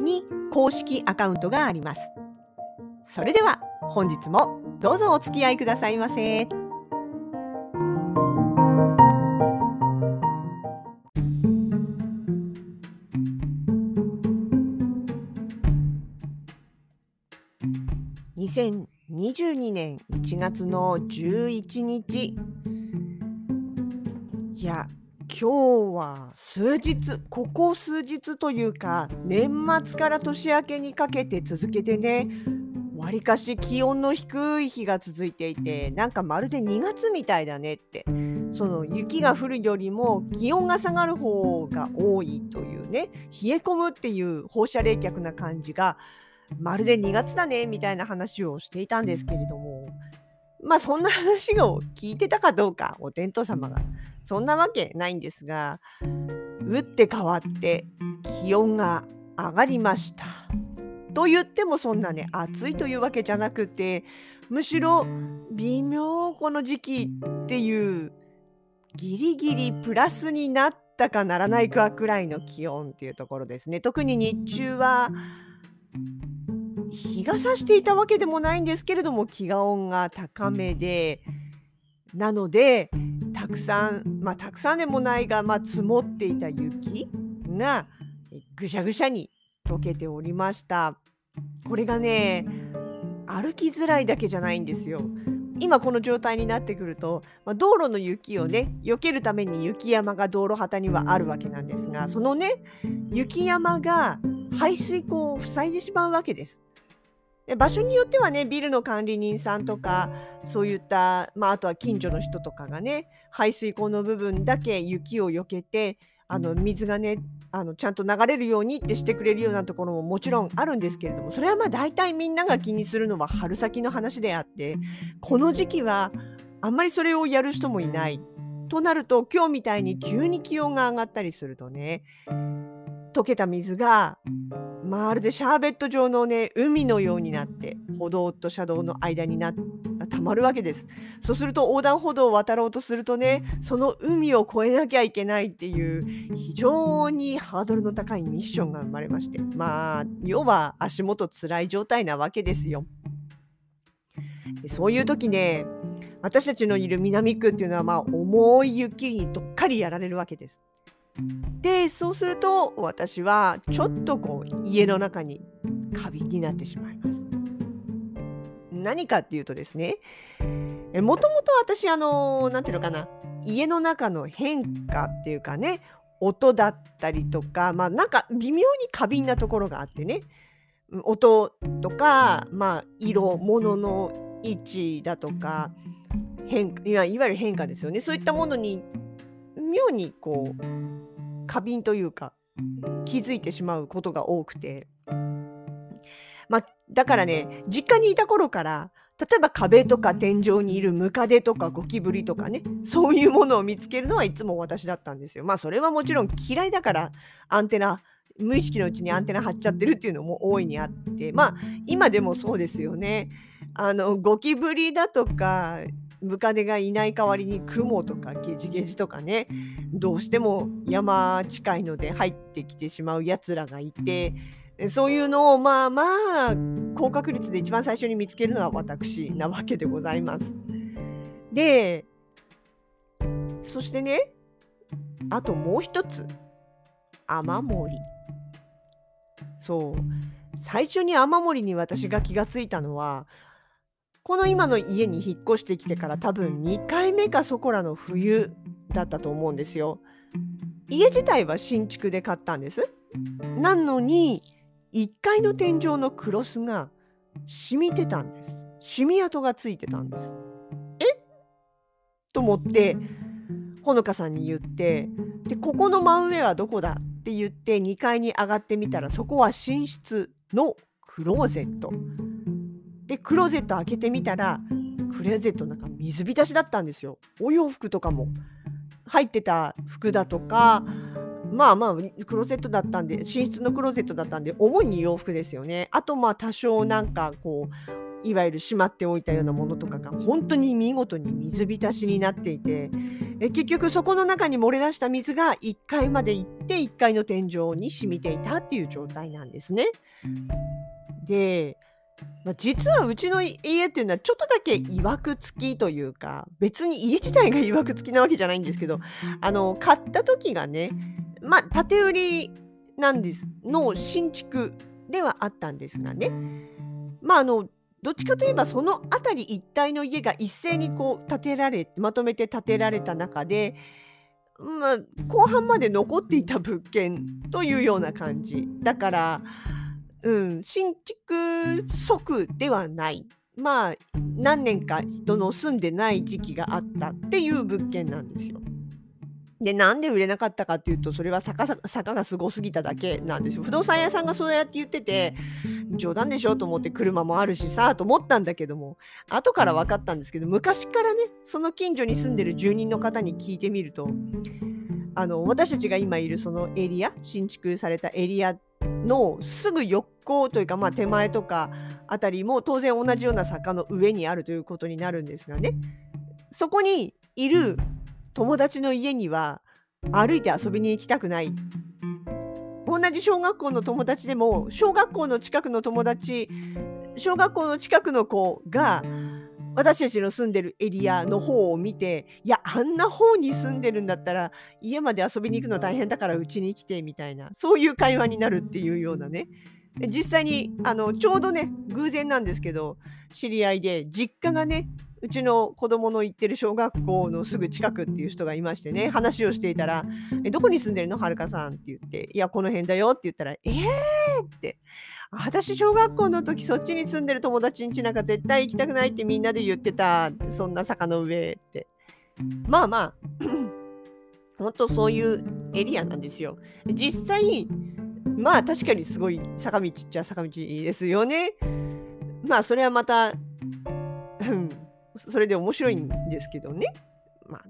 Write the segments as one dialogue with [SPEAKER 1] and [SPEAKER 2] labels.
[SPEAKER 1] に公式アカウントがありますそれでは本日もどうぞお付き合いくださいませ。2022年1月の11日いや今日は数日ここ数日というか年末から年明けにかけて続けてねわりかし気温の低い日が続いていてなんかまるで2月みたいだねって。その雪が降るよりも気温が下がる方が多いというね冷え込むっていう放射冷却な感じがまるで2月だねみたいな話をしていたんですけれどもまあそんな話を聞いてたかどうかお天道様が。そんなわけないんですが打って変わって気温が上がりました。と言ってもそんなね暑いというわけじゃなくてむしろ微妙この時期っていうギリギリプラスになったかならないかくらいの気温っていうところですね。特に日中は日が差していたわけでもないんですけれども気温が高めで。なのでたくさんまあたくさんでもないが、まあ、積もっていた雪がぐしゃぐしゃに溶けておりました。これがね歩きづらいだけじゃないんですよ。今この状態になってくると、まあ、道路の雪をね避けるために雪山が道路旗にはあるわけなんですがそのね雪山が排水溝を塞いでしまうわけです。で場所によってはねビルの管理人さんとかそういった、まあ、あとは近所の人とかがね排水溝の部分だけ雪を避けてあの水がねあのちゃんと流れるようにってしてくれるようなところももちろんあるんですけれどもそれはまあ大体みんなが気にするのは春先の話であってこの時期はあんまりそれをやる人もいない。となると今日みたいに急に気温が上がったりするとね溶けた水がまるでシャーベット状のね海のようになって歩道と車道の間になたまるわけです。そうすると横断歩道を渡ろうとするとねその海を越えなきゃいけないっていう非常にハードルの高いミッションが生まれましてまあ要は足元つらい状態なわけですよ。でそういう時ね私たちのいる南区っていうのはまあ重い雪にどっかりやられるわけです。でそうすると私はちょっとこう家の中に過敏になってしまいます。何かっていうとですねもともと私あの何ていうのかな家の中の変化っていうかね音だったりとかまあなんか微妙に過敏なところがあってね音とかまあ色物の位置だとか変いわゆる変化ですよねそういったものに妙にこう過敏というか気づいてしまうことが多くて。まあだからね実家にいた頃から例えば壁とか天井にいるムカデとかゴキブリとかねそういうものを見つけるのはいつも私だったんですよ。まあそれはもちろん。嫌いだからアンテナ無意識のうちにアンテナ張っちゃってるっていうのも大いにあってまあ今でもそうですよね。あのゴキブリだとかムカデがいない代わりにクモとかゲジゲジとかねどうしても山近いので入ってきてしまうやつらがいてそういうのをまあまあ高確率で一番最初に見つけるのは私なわけでございます。でそしてねあともう一つ。雨漏り。そう。最初に雨漏りに私が気がついたのはこの今の家に引っ越してきてから多分2回目かそこらの冬だったと思うんですよ。家自体は新築で買ったんです。なのに1階の天井のクロスが染みてたんです。染み跡がついてたんです。え？と思ってほのかさんに言ってでここの真上はどこだって言って2階に上がってみたらそこは寝室のクローゼット。でクローゼット開けてみたらクローゼットの中水浸しだったんですよ。お洋服とかも入ってた服だとかまあまあクローゼットだったんで寝室のクローゼットだったんで主に洋服ですよね。あとまあ多少なんかこういわゆるしまっておいたようなものとかが本当に見事に水浸しになっていてえ結局そこの中に漏れ出した水が1階まで行って1階の天井に染みていたっていう状態なんですね。で、まあ、実はうちの家っていうのはちょっとだけいわくつきというか別に家自体がいわくつきなわけじゃないんですけどあの買った時がねまあ建売りなんです。の新築ではあったんですがね。まああのどっちかといえばその辺り一帯の家が一斉にこう建てられまとめて建てられた中で、まあ、後半まで残っていた物件というような感じ。だから、うん、新築即ではないまあ何年か人の住んでない時期があったっていう物件なんですよ。で、なんで売れなかったかっていうと、それは坂坂がすごすぎただけなんですよ。不動産屋さんがそうやって言ってて、冗談でしょと思って車もあるしさ、と思ったんだけども、後から分かったんですけど、昔からね、その近所に住んでる住人の方に聞いてみると、あの、私たちが今いるそのエリア、新築されたエリアのすぐ横というか、まあ手前とかあたりも当然同じような坂の上にあるということになるんですがね、そこにいる友達の家には歩いて遊びに行きたくない。同じ小学校の友達でも小学校の近くの友達小学校の近くの子が私たちの住んでるエリアの方を見ていやあんな方に住んでるんだったら家まで遊びに行くの大変だからうちに来てみたいなそういう会話になるっていうようなね。実際にあのちょうどね偶然なんですけど知り合いで実家がねうちの子供の行ってる小学校のすぐ近くっていう人がいましてね話をしていたら「えどこに住んでるの？はるかさん」って言って「いやこの辺だよ」って言ったら「えー!」って私小学校の時そっちに住んでる友達ん家なんか絶対行きたくないってみんなで言ってたそんな坂の上って。まあまあ 本当そういうエリアなんですよ。実際まあ確かにすごい坂道っちゃ坂道ですよね。まあそれはまたそれで面白いんですけどね。まあ、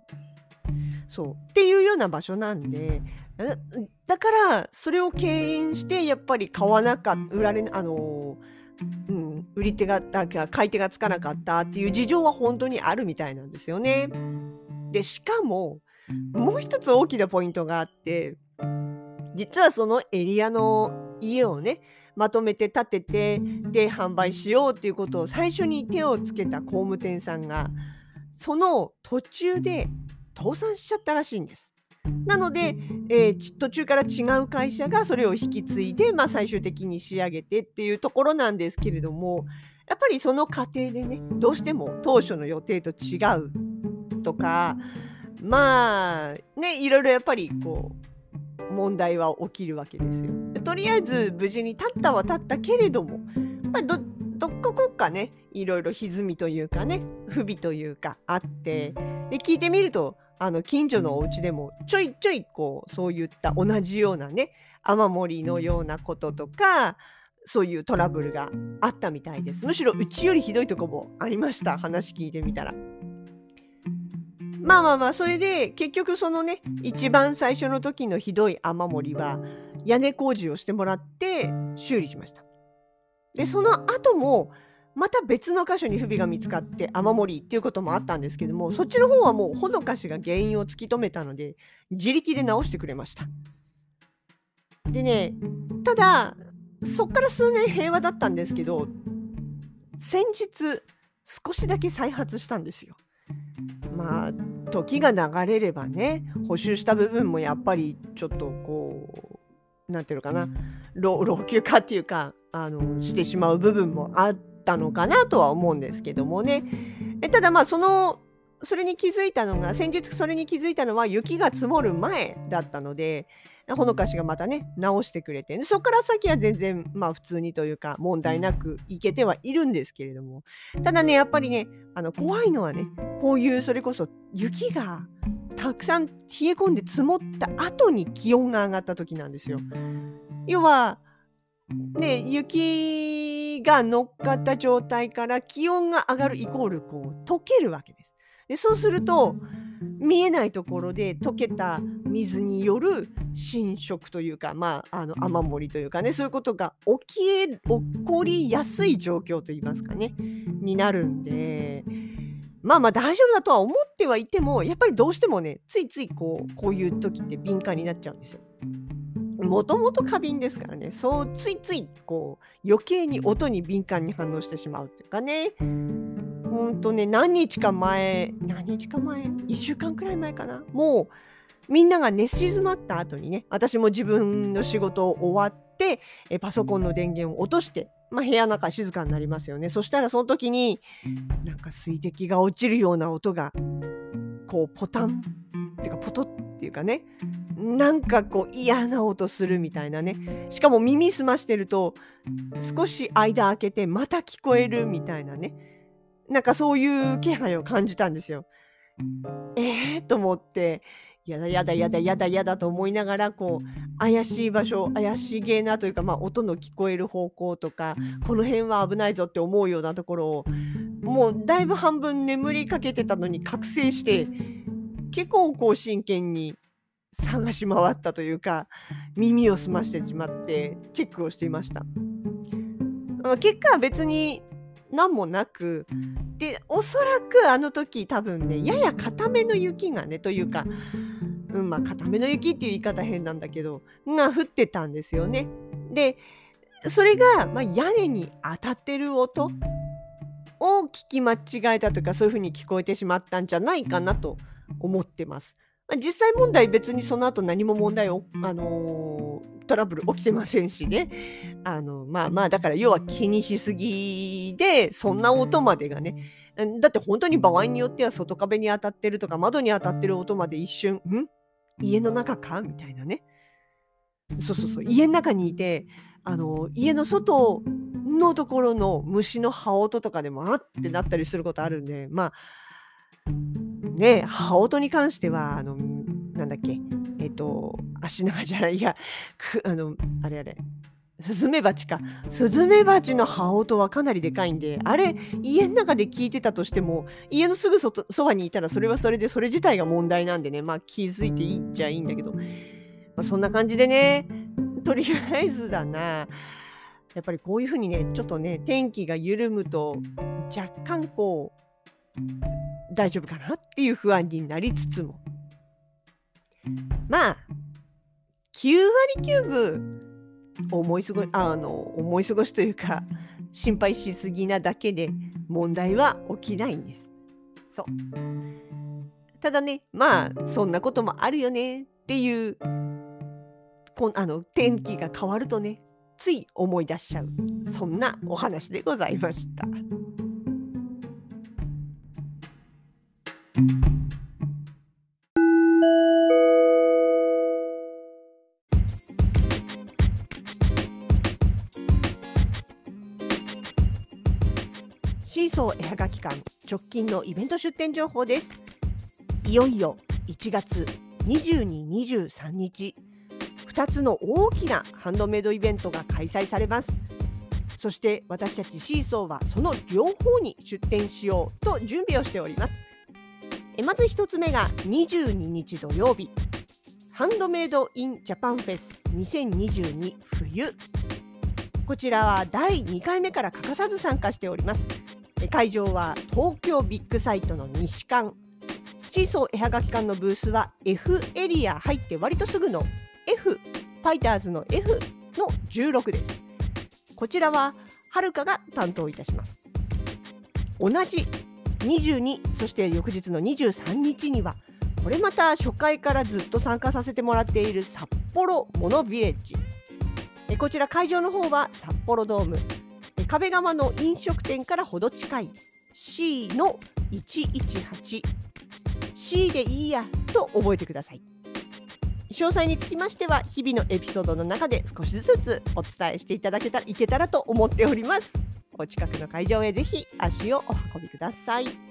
[SPEAKER 1] そうっていうような場所なんでだからそれを敬遠してやっぱり買わなかった売られあのうん、売り手が買い手がつかなかったっていう事情は本当にあるみたいなんですよね。でしかももう一つ大きなポイントがあって実はそのエリアの家をねまとめて建ててで販売しようっていうことを最初に手をつけた工務店さんがその途中で倒産しちゃったらしいんです。なので、えー、途中から違う会社がそれを引き継いで、まあ、最終的に仕上げてっていうところなんですけれどもやっぱりその過程でねどうしても当初の予定と違うとかまあねいろいろやっぱりこう問題は起きるわけですよ。とりあえず無事に立ったは立ったけれども、まあ、どどここかねいろいろ歪みというかね不備というかあってで聞いてみるとあの近所のお家でもちょいちょいこうそういった同じようなね雨漏りのようなこととかそういうトラブルがあったみたいです。むしろうちよりひどいとこもありました話聞いてみたら。まあまあまあそれで結局そのね一番最初の時のひどい雨漏りは屋根工事をしてもらって修理しました。でその後もまた別の箇所に不備が見つかって雨漏りっていうこともあったんですけどもそっちの方はもうほのかしが原因を突き止めたので自力で直してくれました。でねただそっから数年平和だったんですけど先日少しだけ再発したんですよ。まあ時が流れればね補修した部分もやっぱりちょっとこう何て言うのかな老朽化っていうかあのしてしまう部分もあったのかなとは思うんですけどもね。えただまあそのそれに気づいたのが先日それに気づいたのは雪が積もる前だったのでほのかしがまたね直してくれてそこから先は全然まあ普通にというか問題なくいけてはいるんですけれどもただねやっぱりねあの怖いのはねこういうそれこそ雪がたくさん冷え込んで積もった後に気温が上がった時なんですよ。要はね、雪が乗っかった状態から気温が上がるイコールこう溶けるわけです。でそうすると見えないところで溶けた水による浸食というか、まあ、あの雨漏りというかねそういうことが起きえ起こりやすい状況といいますかねになるんでまあまあ大丈夫だとは思ってはいてもやっぱりどうしてもねついついこうこういう時って敏感になっちゃうんですよ。もともと過敏ですからねそうついついこう余計に音に敏感に反応してしまうっていうかねほんとね何日か前何日か前1週間くらい前かな。もうみんなが寝静まった後にね私も自分の仕事を終わってえパソコンの電源を落としてまあ、部屋の中静かになりますよね。そしたらその時になんか水滴が落ちるような音がこうポタンっていうかポトっていうかねなんかこう嫌な音するみたいなね。しかも耳澄ましてると少し間開けてまた聞こえるみたいなね。なんかそういう気配を感じたんですよ。えーと思ってやだやだやだやだやだと思いながらこう怪しい場所怪しげなというか、まあ、音の聞こえる方向とかこの辺は危ないぞって思うようなところをもうだいぶ半分眠りかけてたのに覚醒して結構こう真剣に探し回ったというか耳を澄ましてしまってチェックをしていました。結果は別に何もなくでおそらくあの時多分ねやや固めの雪がねというかうんまあ固めの雪っていう言い方変なんだけどが降ってたんですよね。でそれが、まあ、屋根に当たってる音を聞き間違えたとかそういう風に聞こえてしまったんじゃないかなと思ってます。まあ、実際問題別にその後何も問題を、あのー、トラブル起きてませんしね。あのまあまあだから要は気にしすぎでそんな音までがねだって本当に場合によっては外壁に当たってるとか窓に当たってる音まで一瞬ん？家の中か？みたいなね。そうそうそう。家の中にいてあの家の外のところの虫の羽音とかでもあってなったりすることあるんでまあね羽音に関してはあのなんだっけえっと足長じゃないいやくあのあれあれスズメバチか。スズメバチの羽音はかなりでかいんで、あれ、家の中で聞いてたとしても、家のすぐそそばにいたらそれはそれで、それ自体が問題なんでね、まあ気づいていいっちゃいいんだけど、まあ、そんな感じでね、とりあえずだな、やっぱりこういうふうにね、ちょっとね、天気が緩むと、若干こう、大丈夫かなっていう不安になりつつも、まあ、9割9分、思い過ごあの思い過ごしというか心配しすぎなだけで問題は起きないんです。そうただねまあそんなこともあるよねっていうこあの天気が変わるとねつい思い出しちゃうそんなお話でございました。シーソー絵はがき館直近のイベント出店情報です。いよいよ1月22、23日2つの大きなハンドメイドイベントが開催されます。そして私たちシーソーはその両方に出店しようと準備をしております。えまず1つ目が22日土曜日ハンドメイドインジャパンフェス2022冬。こちらは第2回目から欠かさず参加しております。会場は東京ビッグサイトの西館。シーソー絵はがき館のブースは F エリア入って割とすぐの F ファイターズの F の16です。こちらははるかが担当いたします。同じ22そして翌日の23日にはこれまた初回からずっと参加させてもらっている札幌モノビレッジ。こちら会場の方は札幌ドーム。壁側の飲食店からほど近い。C の 118C でいいやと覚えてください。詳細につきましては日々のエピソードの中で少しずつお伝えしていただけたらいけたらと思っております。お近くの会場へぜひ足をお運びください。